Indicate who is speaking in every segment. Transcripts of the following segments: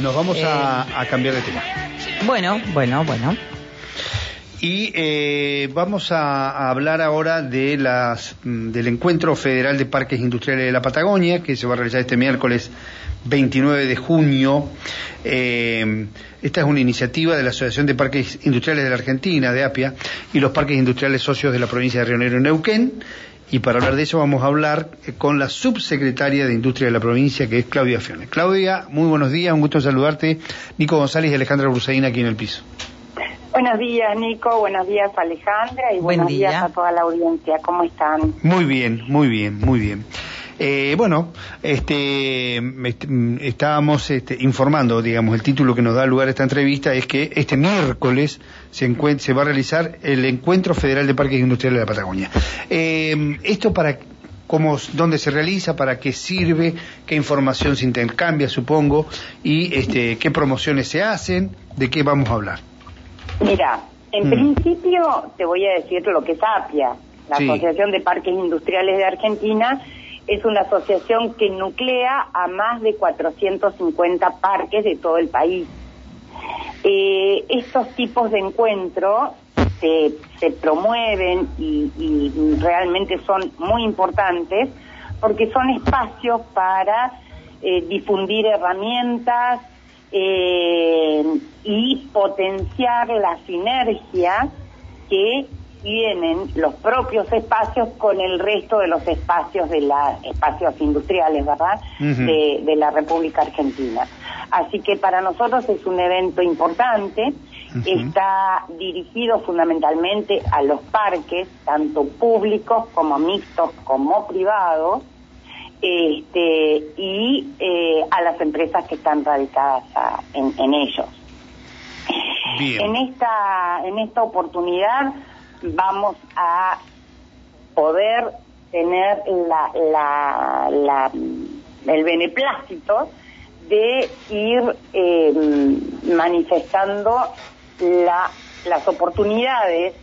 Speaker 1: Nos vamos a, a cambiar de tema.
Speaker 2: Bueno, bueno, bueno.
Speaker 1: Y eh, vamos a, a hablar ahora de las, mm, del Encuentro Federal de Parques Industriales de la Patagonia, que se va a realizar este miércoles 29 de junio. Eh, esta es una iniciativa de la Asociación de Parques Industriales de la Argentina, de APIA, y los parques industriales socios de la provincia de Río Negro y Neuquén. Y para hablar de eso vamos a hablar eh, con la subsecretaria de Industria de la provincia, que es Claudia Fione. Claudia, muy buenos días, un gusto saludarte. Nico González y Alejandra Brusaín aquí en el piso.
Speaker 3: Buenos días, Nico. Buenos días, Alejandra. Y
Speaker 2: Buen
Speaker 3: buenos
Speaker 2: día.
Speaker 3: días a toda la audiencia. ¿Cómo están?
Speaker 1: Muy bien, muy bien, muy bien. Eh, bueno, este, est- mm, estábamos este, informando, digamos, el título que nos da lugar a esta entrevista es que este miércoles se, se va a realizar el Encuentro Federal de Parques Industriales de la Patagonia. Eh, esto para cómo, dónde se realiza, para qué sirve, qué información se intercambia, supongo, y este, qué promociones se hacen, de qué vamos a hablar.
Speaker 3: Mira, en
Speaker 1: Mm.
Speaker 3: principio te voy a decir lo que es APIA, la
Speaker 1: Sí.
Speaker 3: Asociación de Parques Industriales de Argentina. Es una asociación que nuclea a más de 450 parques de todo el país. Eh, estos tipos de encuentros se, se promueven y, realmente son muy importantes porque son espacios para eh, difundir herramientas eh, y potenciar la sinergia que tienen los propios espacios con el resto de los espacios de la espacios industriales, ¿verdad? De, de la República Argentina. Así que para nosotros es un evento importante. Está dirigido fundamentalmente a los parques, tanto públicos como mixtos como privados, este, y eh, a las empresas que están radicadas a- en, en ellos.
Speaker 1: Bien.
Speaker 3: En esta, en esta oportunidad vamos a poder tener la, la, la- el beneplácito de ir eh, manifestando la- las oportunidades,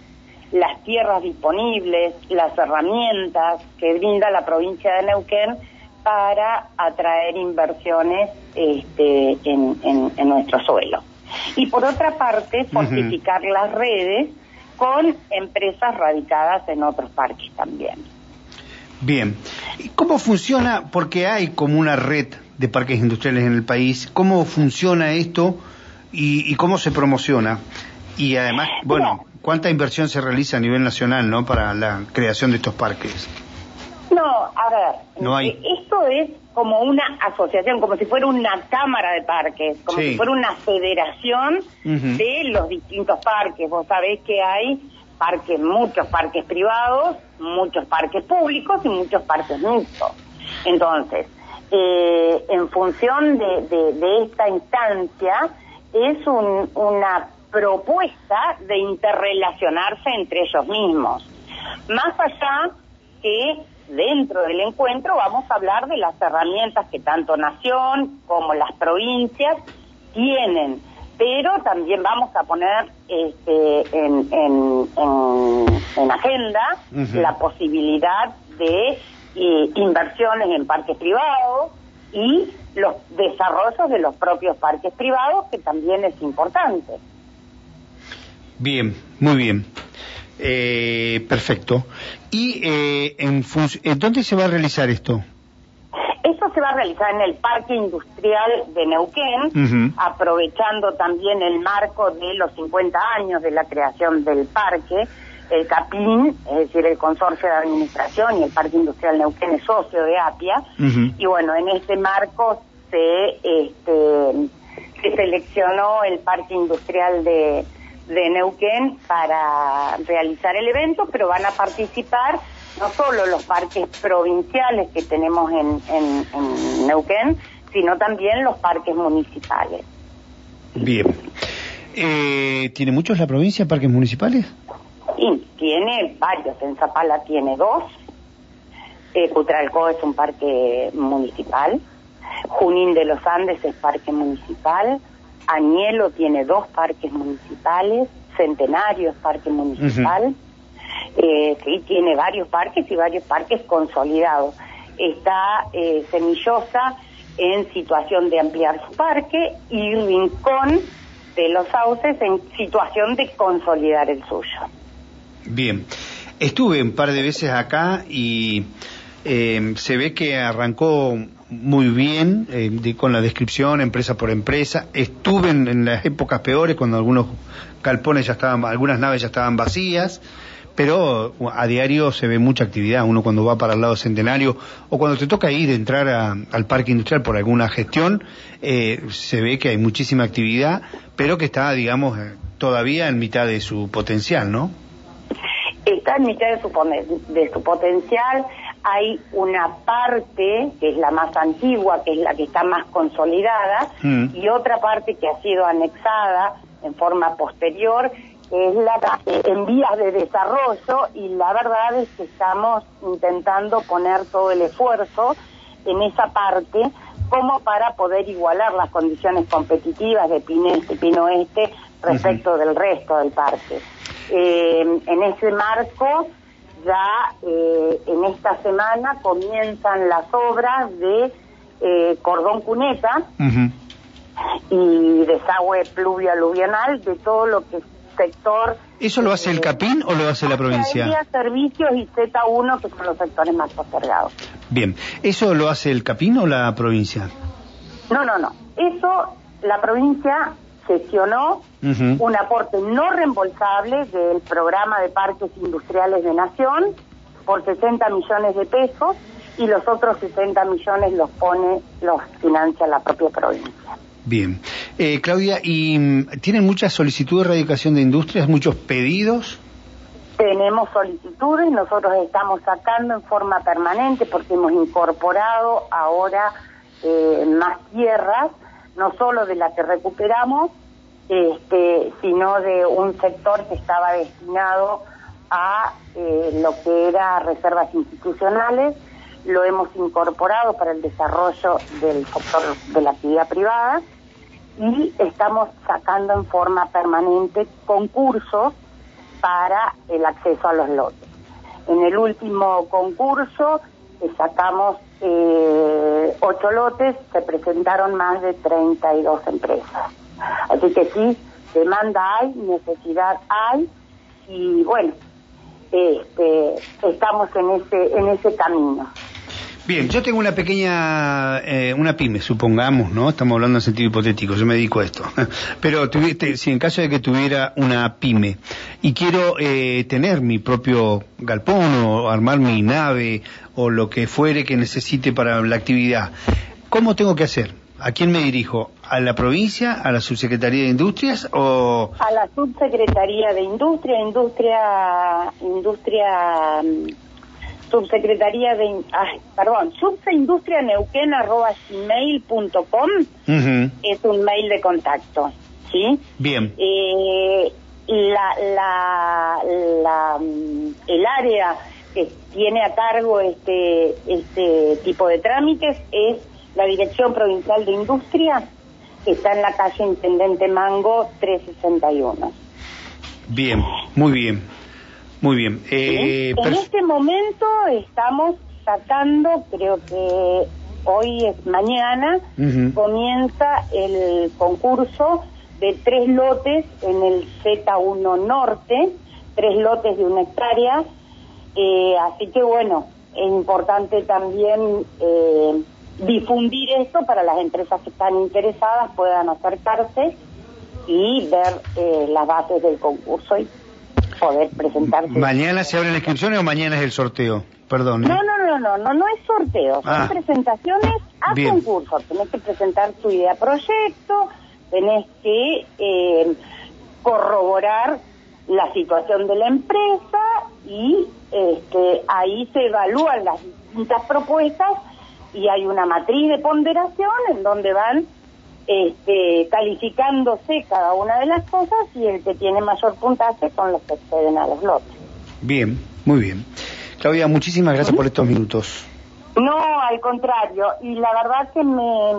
Speaker 3: las tierras disponibles, las herramientas que brinda la provincia de Neuquén para atraer inversiones este, en, en- en nuestro suelo. Y por otra parte, fortificar las redes con empresas radicadas en otros parques también.
Speaker 1: Bien. ¿Y ¿Cómo funciona? Porque hay como una red de parques industriales en el país. ¿Cómo funciona esto y, y cómo se promociona? Y además, bueno, ¿cuánta inversión se realiza a nivel nacional, no, para la creación de estos parques?
Speaker 3: No, a ver,
Speaker 1: No hay.
Speaker 3: eh, esto es como una asociación, como si fuera una cámara de parques, como
Speaker 1: Sí.
Speaker 3: si fuera una federación de los distintos parques. Vos sabés que hay parques, muchos parques privados, muchos parques públicos y muchos parques mixtos. Entonces, eh, en función de, de- de esta instancia, es un- una propuesta de interrelacionarse entre ellos mismos. Más allá que dentro del encuentro vamos a hablar de las herramientas que tanto Nación como las provincias tienen, pero también vamos a poner este, en, en- en- en agenda la posibilidad de eh, inversiones en parques privados y los desarrollos de los propios parques privados, que también es importante.
Speaker 1: Bien, muy bien. Eh, perfecto. ¿Y eh, en eh, dónde se va a realizar esto?
Speaker 3: Esto se va a realizar en el Parque Industrial de Neuquén, aprovechando también el marco de los 50 años de la creación del parque. El CAPIN, es decir, el Consorcio de Administración y el Parque Industrial Neuquén es socio de APIA. Y bueno, en este marco se, este, se seleccionó el Parque Industrial de, de Neuquén para realizar el evento, pero van a participar no solo los parques provinciales que tenemos en, en- en Neuquén, sino también los parques municipales.
Speaker 1: Bien. Eh, ¿Tiene muchos la provincia parques municipales?
Speaker 3: Y tiene varios, en Zapala tiene dos, eh, es un parque municipal, Junín de los Andes es parque municipal, Añelo tiene dos parques municipales, Centenario es parque municipal, eh, sí, tiene varios parques y varios parques consolidados. Está eh, Semillosa en situación de ampliar su parque y Rincón de los Sauces en situación de consolidar el suyo.
Speaker 1: Bien, estuve un par de veces acá y eh, se ve que arrancó muy bien eh, con la descripción empresa por empresa. Estuve en, las épocas peores cuando algunos galpones ya estaban, algunas naves ya estaban vacías, pero a diario se ve mucha actividad. Uno cuando va para el lado centenario o cuando te toca ir entrar al parque industrial por alguna gestión, eh, se ve que hay muchísima actividad, pero que está, digamos, todavía en mitad de su potencial, ¿no?
Speaker 3: Está en mitad de su, de su potencial hay una parte que es la más antigua, que es la que está más consolidada, mm. y otra parte que ha sido anexada en forma posterior, que es la en vías de desarrollo, y la verdad es que estamos intentando poner todo el esfuerzo en esa parte como para poder igualar las condiciones competitivas de Pineste y Pinoeste respecto del resto del parque. Eh, en ese marco, ya eh, en esta semana comienzan las obras de eh, cordón cuneta y desagüe pluvio aluvional de todo lo que es sector.
Speaker 1: ¿Eso lo hace el CAPIN o lo hace la provincia?
Speaker 3: Servicios y Z1, que son los sectores más postergados.
Speaker 1: Bien, ¿eso lo hace el CAPIN o la provincia?
Speaker 3: No, no, no. Eso la provincia gestionó un aporte no reembolsable del programa de parques industriales de Nación por 60 millones de pesos y los otros 60 millones los pone, los financia la propia provincia.
Speaker 1: Bien. Eh, Claudia, ¿y mm, tienen muchas solicitudes de erradicación de industrias, muchos pedidos?
Speaker 3: Tenemos solicitudes, nosotros estamos sacando en forma permanente porque hemos incorporado ahora eh, más tierras no solo de la que recuperamos, este, sino de un sector que estaba destinado a eh, lo que era reservas institucionales, lo hemos incorporado para el desarrollo del sector de la actividad privada y estamos sacando en forma permanente concursos para el acceso a los lotes. En el último concurso sacamos eh, ocho lotes, se presentaron más de 32 empresas. Así que sí, demanda hay, necesidad hay, y bueno, este, estamos en ese, en ese camino.
Speaker 1: Bien, yo tengo una pequeña, eh, una pyme, supongamos, ¿no? Estamos hablando en sentido hipotético, yo me dedico a esto. Pero si en caso de que tuviera una pyme y quiero eh, tener mi propio galpón o armar mi nave o lo que fuere que necesite para la actividad, ¿cómo tengo que hacer? ¿A quién me dirijo? ¿A la provincia? ¿A la subsecretaría de Industrias? o...?
Speaker 3: A la subsecretaría de Industria, Industria, Industria subsecretaría de, ay, perdón, subseindustrianeuquén.com es un mail de contacto, ¿sí?
Speaker 1: Bien.
Speaker 3: Eh, la, la, la, el área que tiene a cargo este, este tipo de trámites es la Dirección Provincial de Industria, que está en la calle Intendente Mango 361.
Speaker 1: Bien, muy bien. Muy bien.
Speaker 3: Eh, en este momento estamos sacando, creo que hoy es mañana, comienza el concurso de tres lotes en el Z1 Norte, tres lotes de una hectárea. Eh, así que bueno, es importante también eh, difundir esto para las empresas que están interesadas puedan acercarse y ver las bases del concurso y poder presentarse.
Speaker 1: ¿Mañana se abren inscripciones o mañana es el sorteo? Perdón.
Speaker 3: ¿eh? No, no, no, no, no, no es sorteo, son ah. presentaciones a concurso. Tenés que presentar tu idea proyecto, tenés que eh, corroborar la situación de la empresa y este, ahí se evalúan las distintas propuestas y hay una matriz de ponderación en donde van este, calificándose cada una de las cosas y el que tiene mayor puntaje con los que acceden a los lotes.
Speaker 1: Bien, muy bien. Claudia, muchísimas gracias por estos minutos.
Speaker 3: No, al contrario, y la verdad que me,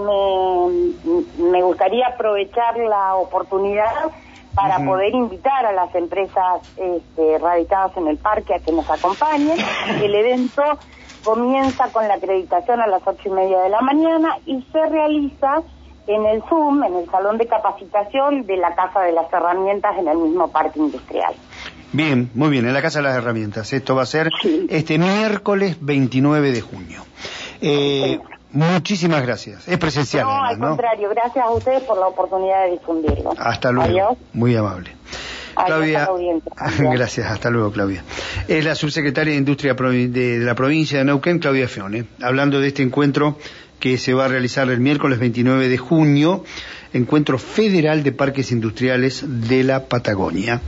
Speaker 3: me, me gustaría aprovechar la oportunidad para poder invitar a las empresas este, radicadas en el parque a que nos acompañen. El evento comienza con la acreditación a las ocho y media de la mañana y se realiza en el Zoom, en el salón de capacitación de la Casa de las Herramientas en el mismo parque industrial.
Speaker 1: Bien, muy bien, en la Casa de las Herramientas. Esto va a ser este miércoles 29 de junio. Eh, muchísimas gracias. Es presencial.
Speaker 3: No, al contrario, gracias a ustedes por la oportunidad de difundirlo.
Speaker 1: Hasta luego. Muy amable. Claudia, gracias, hasta luego Claudia. Es la subsecretaria de Industria de, la provincia de Neuquén, Claudia Fione, hablando de este encuentro que se va a realizar el miércoles 29 de junio, encuentro federal de parques industriales de la Patagonia.